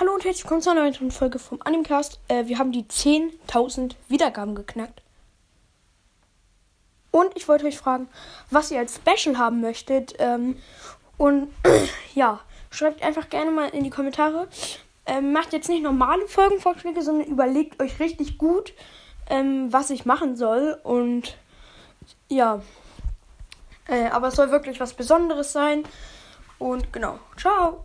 Hallo und herzlich willkommen zu einer weiteren Folge vom Animcast. Äh, wir haben die 10.000 Wiedergaben geknackt. Und ich wollte euch fragen, was ihr als Special haben möchtet. Ähm, und ja, schreibt einfach gerne mal in die Kommentare. Ähm, macht jetzt nicht normale Folgenvorschläge, sondern überlegt euch richtig gut, ähm, was ich machen soll. Und ja, äh, aber es soll wirklich was Besonderes sein. Und genau, ciao.